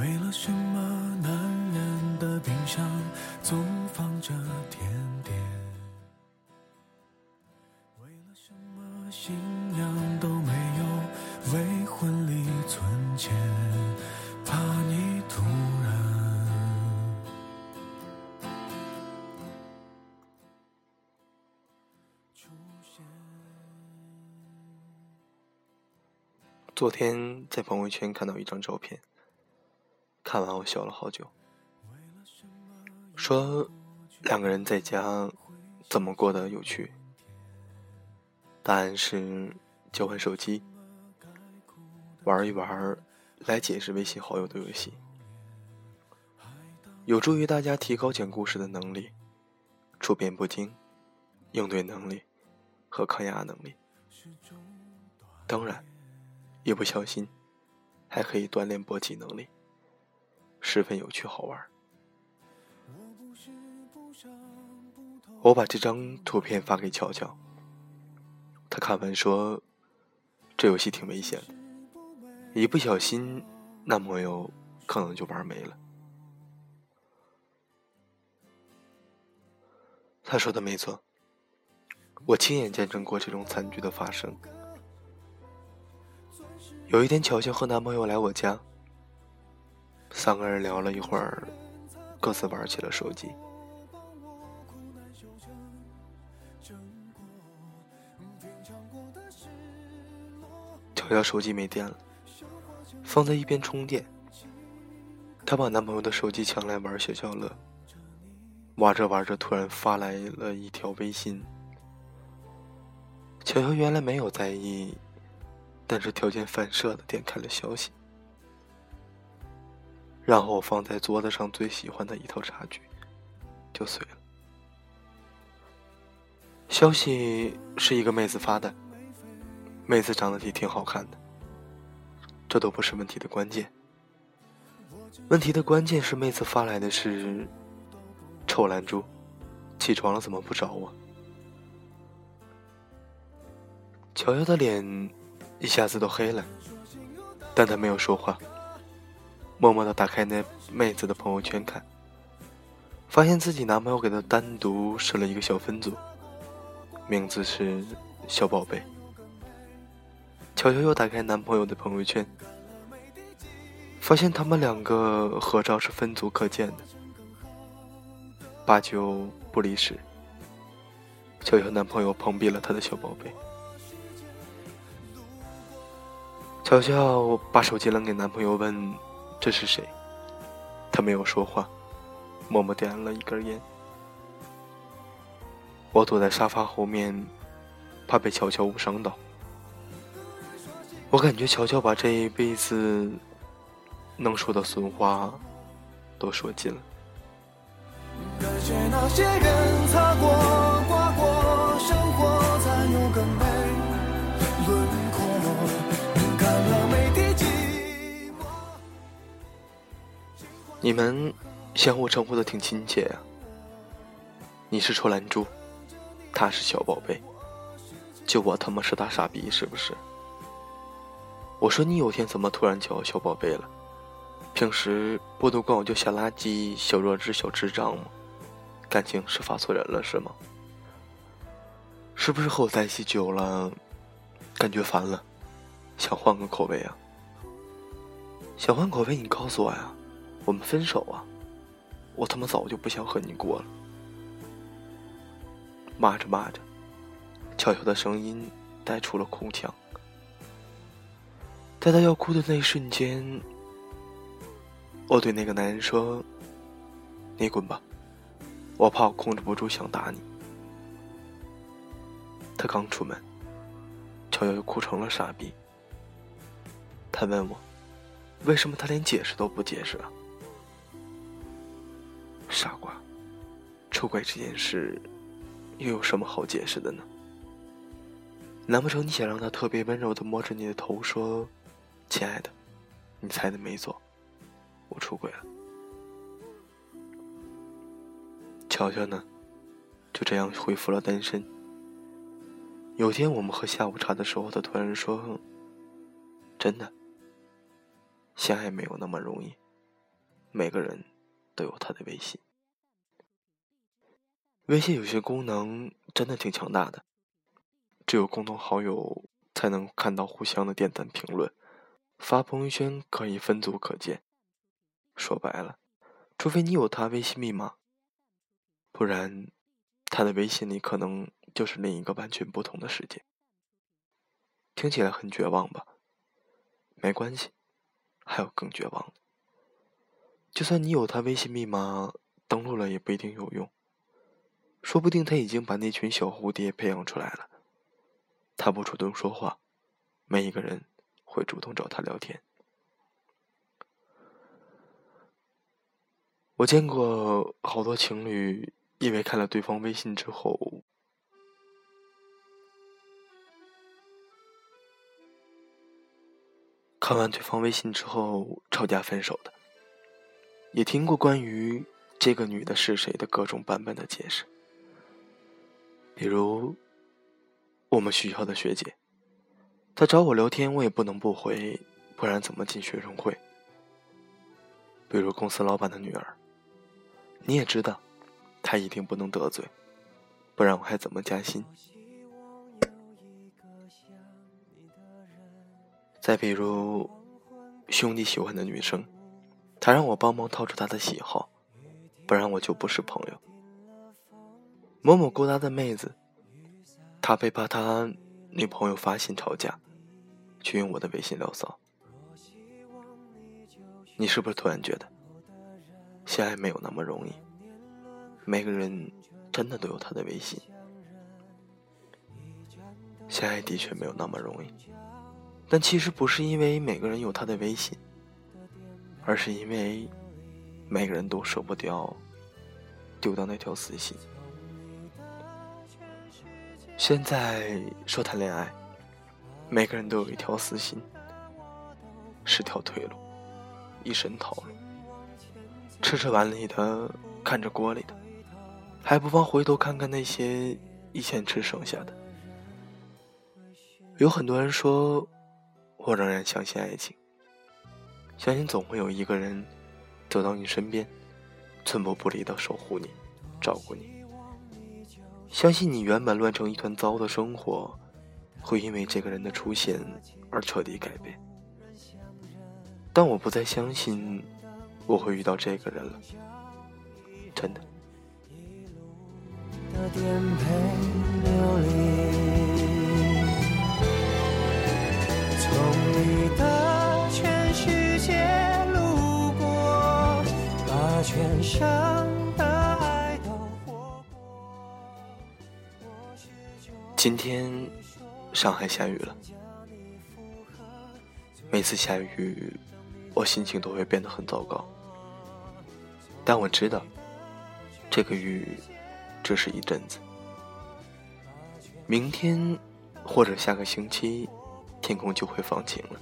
为了什么男人的冰箱总放着甜点？为了什么新娘都没有为婚礼存钱？怕你突然出现。昨天在朋友圈看到一张照片，看完我笑了好久。说两个人在家怎么过得有趣？答案是交换手机，玩一玩来解释微信好友的游戏，有助于大家提高讲故事的能力、处变不惊、应对能力和抗压能力。当然。一不小心，还可以锻炼搏击能力，十分有趣好玩。我把这张图片发给乔乔，他看完说：“这游戏挺危险的，一不小心，男朋友可能就玩没了。”他说的没错，我亲眼见证过这种惨剧的发生。有一天，乔乔和男朋友来我家，三个人聊了一会儿，各自玩起了手机。乔乔手机没电了，放在一边充电。她把男朋友的手机抢来玩消消乐，玩着玩着，突然发来了一条微信。乔乔原来没有在意。但是条件反射的点开了消息，然后我放在桌子上最喜欢的一套茶具就碎了。消息是一个妹子发的，妹子长得也挺好看的，这都不是问题的关键。问题的关键是妹子发来的是“臭懒猪，起床了怎么不找我？”乔乔的脸。一下子都黑了，但他没有说话，默默的打开那妹子的朋友圈看，发现自己男朋友给她单独设了一个小分组，名字是“小宝贝”。乔乔又打开男朋友的朋友圈，发现他们两个合照是分组可见的，八九不离十。乔乔男朋友碰壁了他的小宝贝。乔乔把手机扔给男朋友，问：“这是谁？”他没有说话，默默点了一根烟。我躲在沙发后面，怕被乔乔误伤到。我感觉乔乔把这一辈子能说的损话都说尽了。你们相互称呼的挺亲切呀。你是臭懒猪，他是小宝贝，就我他妈是大傻逼是不是？我说你有天怎么突然叫我小宝贝了？平时不都管我叫小垃圾、小弱智、小智障吗？感情是发错人了是吗？是不是和我在一起久了，感觉烦了，想换个口味啊？想换口味，你告诉我呀。我们分手啊！我他妈早就不想和你过了。骂着骂着，悄悄的声音带出了哭腔。在他要哭的那一瞬间，我对那个男人说：“你滚吧，我怕我控制不住想打你。”他刚出门，悄悄又哭成了傻逼。他问我：“为什么他连解释都不解释啊？”傻瓜，出轨这件事又有什么好解释的呢？难不成你想让他特别温柔的摸着你的头说：“亲爱的，你猜的没错，我出轨了。”乔乔呢，就这样恢复了单身。有天我们喝下午茶的时候，他突然说：“真的，相爱没有那么容易。”每个人都有他的微信。微信有些功能真的挺强大的，只有共同好友才能看到互相的点赞评论，发朋友圈可以分组可见。说白了，除非你有他微信密码，不然他的微信里可能就是另一个完全不同的世界。听起来很绝望吧？没关系，还有更绝望的。就算你有他微信密码，登录了也不一定有用。说不定他已经把那群小蝴蝶培养出来了。他不主动说话，没一个人会主动找他聊天。我见过好多情侣，因为看了对方微信之后，看完对方微信之后吵架分手的。也听过关于这个女的是谁的各种版本的解释。比如，我们学校的学姐，她找我聊天，我也不能不回，不然怎么进学生会？比如公司老板的女儿，你也知道，她一定不能得罪，不然我还怎么加薪？再比如，兄弟喜欢的女生，他让我帮忙套出他的喜好，不然我就不是朋友。某某勾搭的妹子，他被怕他女朋友发现吵架，却用我的微信聊骚。你是不是突然觉得，相爱没有那么容易？每个人真的都有他的微信，相爱的确没有那么容易。但其实不是因为每个人有他的微信，而是因为每个人都舍不掉丢掉那条私心。现在说谈恋爱，每个人都有一条私心，是条退路，一身套路。吃着碗里的，看着锅里的，还不妨回头看看那些以前吃剩下的。有很多人说，我仍然相信爱情，相信总会有一个人走到你身边，寸步不离的守护你，照顾你。相信你原本乱成一团糟的生活，会因为这个人的出现而彻底改变。但我不再相信我会遇到这个人了，真的。从你的把全生。今天上海下雨了，每次下雨，我心情都会变得很糟糕。但我知道，这个雨只是一阵子，明天或者下个星期，天空就会放晴了。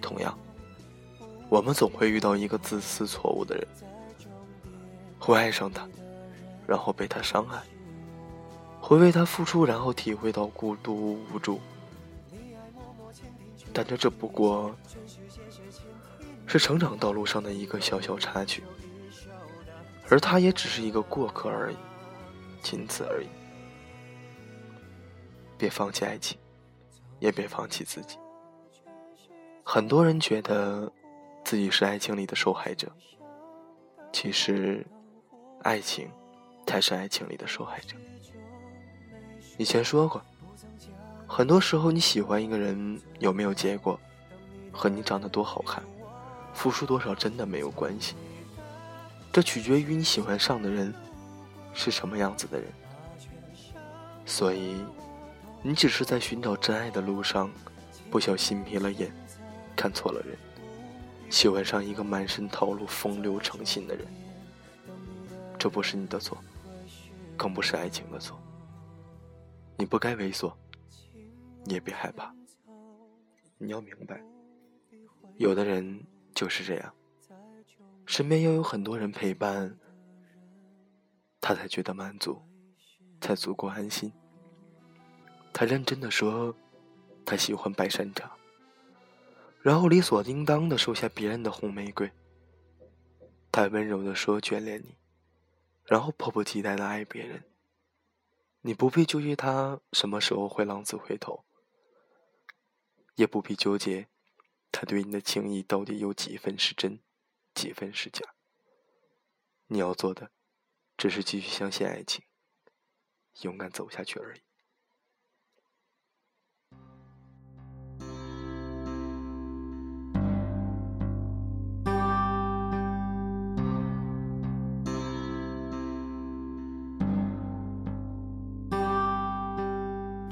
同样，我们总会遇到一个自私错误的人，会爱上他，然后被他伤害。会为他付出，然后体会到孤独无助，但这只不过是成长道路上的一个小小插曲，而他也只是一个过客而已，仅此而已。别放弃爱情，也别放弃自己。很多人觉得自己是爱情里的受害者，其实，爱情才是爱情里的受害者。以前说过，很多时候你喜欢一个人有没有结果，和你长得多好看、付出多少真的没有关系。这取决于你喜欢上的人是什么样子的人。所以，你只是在寻找真爱的路上，不小心迷了眼，看错了人，喜欢上一个满身套路、风流成性的人。这不是你的错，更不是爱情的错。你不该猥琐，你也别害怕。你要明白，有的人就是这样，身边要有很多人陪伴，他才觉得满足，才足够安心。他认真的说，他喜欢白山茶，然后理所应当的收下别人的红玫瑰，他温柔的说眷恋你，然后迫不及待的爱别人。你不必纠结他什么时候会浪子回头，也不必纠结他对你的情谊到底有几分是真，几分是假。你要做的，只是继续相信爱情，勇敢走下去而已。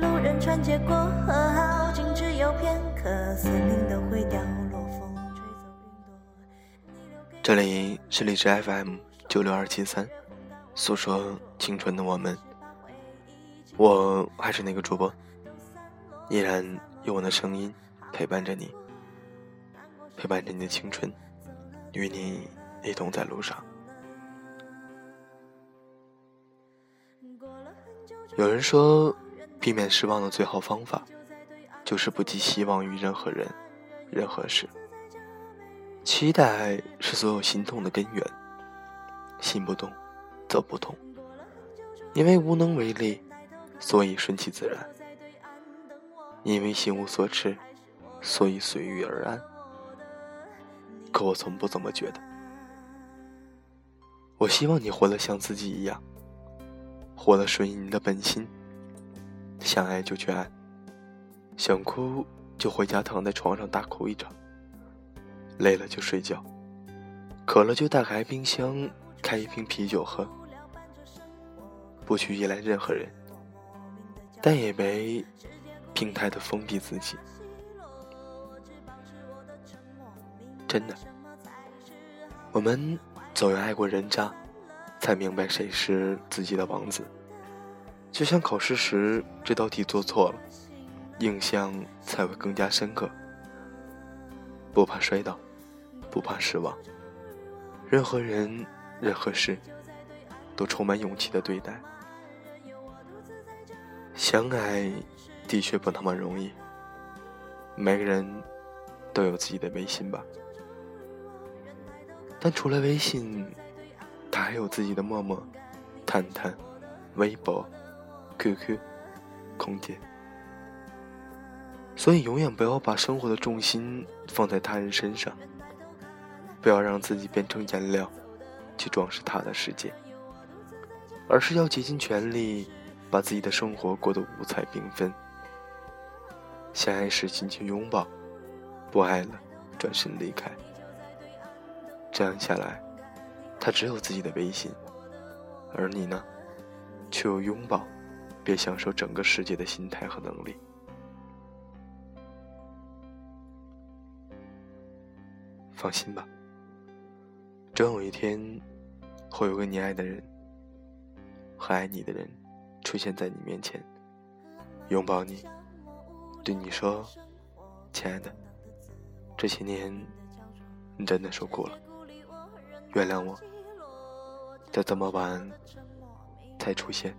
路人穿街过河，好景只有片刻，森林都会掉落，风吹走云朵。这里是荔枝 FM 九六二七三，诉说青春的我们，我还是那个主播，依然用我的声音陪伴着你，陪伴着你的青春，与你一同在路上。有人说。避免失望的最好方法，就是不寄希望于任何人、任何事。期待是所有心痛的根源。心不动，则不痛。因为无能为力，所以顺其自然；因为心无所持，所以随遇而安。可我从不这么觉得。我希望你活得像自己一样，活得顺应你的本心。想爱就去爱，想哭就回家躺在床上大哭一场。累了就睡觉，渴了就打开冰箱开一瓶啤酒喝。不去依赖任何人，但也没病态的封闭自己。真的，我们总要爱过人渣，才明白谁是自己的王子。就像考试时这道题做错了，印象才会更加深刻。不怕摔倒，不怕失望。任何人、任何事，都充满勇气的对待。相爱的确不那么容易。每个人都有自己的微信吧，但除了微信，他还有自己的陌陌、探探、微博。QQ，空间。所以，永远不要把生活的重心放在他人身上，不要让自己变成颜料，去装饰他的世界，而是要竭尽全力，把自己的生活过得五彩缤纷。相爱时紧紧拥抱，不爱了转身离开。这样下来，他只有自己的微信，而你呢，却有拥抱。别享受整个世界的心态和能力。放心吧，终有一天，会有个你爱的人和爱你的人出现在你面前，拥抱你，对你说：“亲爱的，这些年你真的受苦了，原谅我，在这么晚才出现。”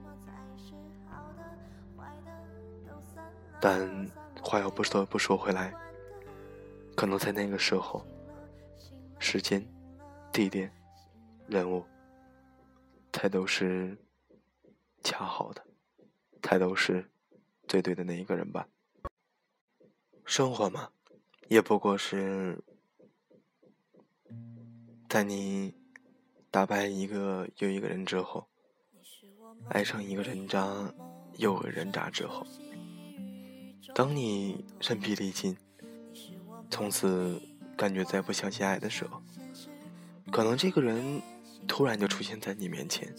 但话又不得不说回来，可能在那个时候，时间、地点、人物，才都是恰好的，才都是最对的那一个人吧。生活嘛，也不过是在你打败一个又一个人之后，爱上一个人渣又个人渣之后。当你身疲力尽，从此感觉再不相信爱的时候，可能这个人突然就出现在你面前，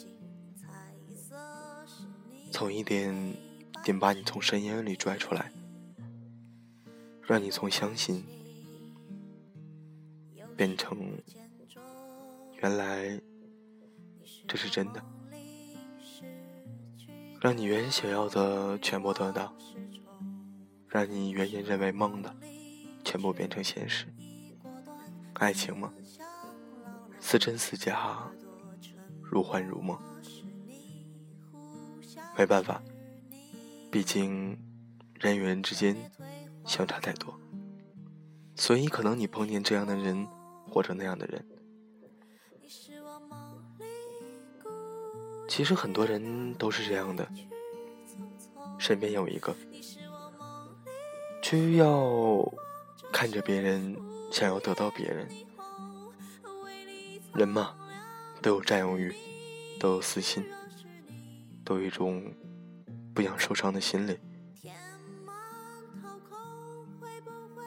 从一点点把你从深渊里拽出来，让你从相信变成原来这是真的。让你原想要的全部得到，让你原先认为梦的全部变成现实。爱情吗？似真似假，如幻如梦。没办法，毕竟人与人之间相差太多，所以可能你碰见这样的人或者那样的人。其实很多人都是这样的，身边有一个，需要看着别人，想要得到别人。人嘛，都有占有欲，都有私心，都有一种不想受伤的心理。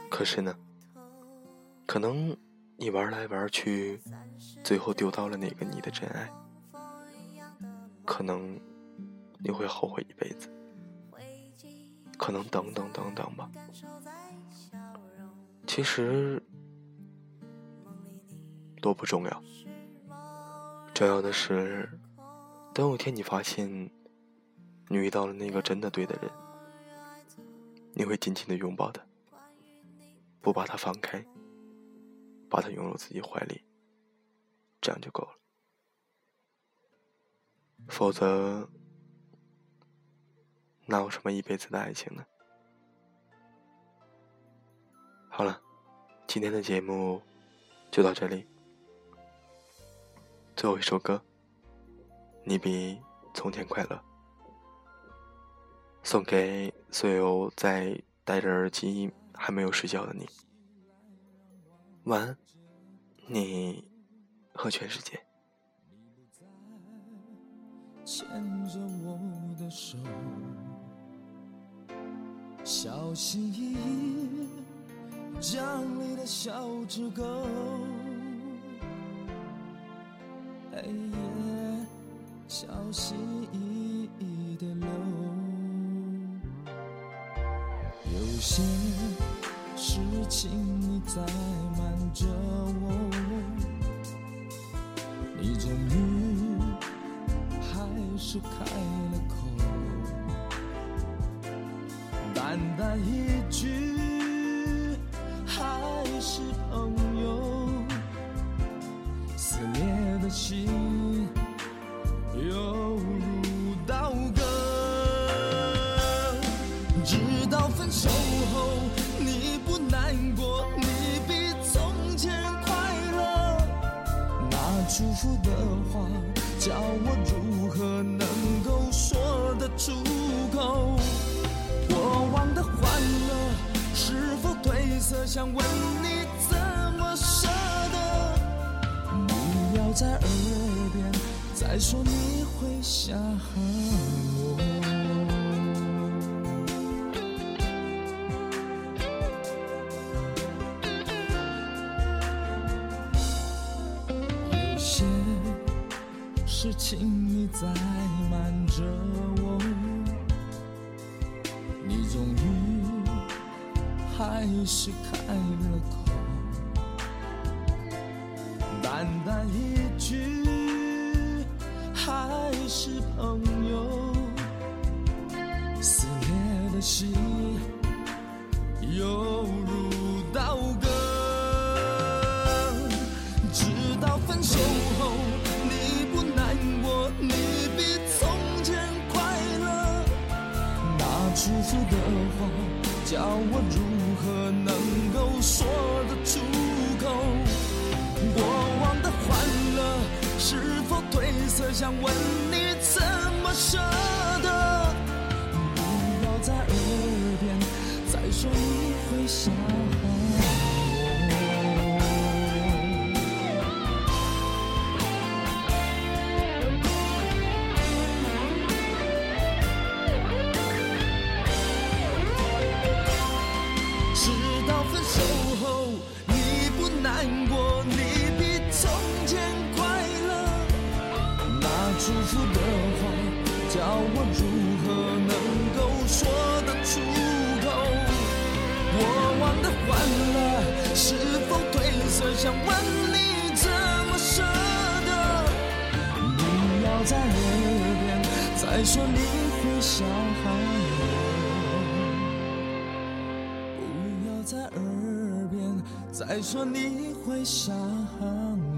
可是呢，可能你玩来玩去，最后丢到了那个你的真爱。可能你会后悔一辈子，可能等等等等吧。其实都不重要，重要的是，等有一天你发现你遇到了那个真的对的人，你会紧紧的拥抱他，不把他放开，把他拥入自己怀里，这样就够了。否则，哪有什么一辈子的爱情呢？好了，今天的节目就到这里。最后一首歌，《你比从前快乐》，送给所有在戴着耳机还没有睡觉的你。晚安，你和全世界。牵着我的手，小心翼翼将你的小指狗，黑夜小心翼翼的流，有些事情你在瞒着我，你终于还。是开一句还是朋友，撕裂的心犹如刀割。直到分手后你不难过，你比从前快乐，那祝福的话叫我如。何能够说得出口？过往的欢乐是否褪色？想问你怎么舍得？不要在耳边再说你会想我。还是开了口，淡淡一句还是朋友，撕裂的心。想问再说你会。想我，不要在耳边再说你会想我。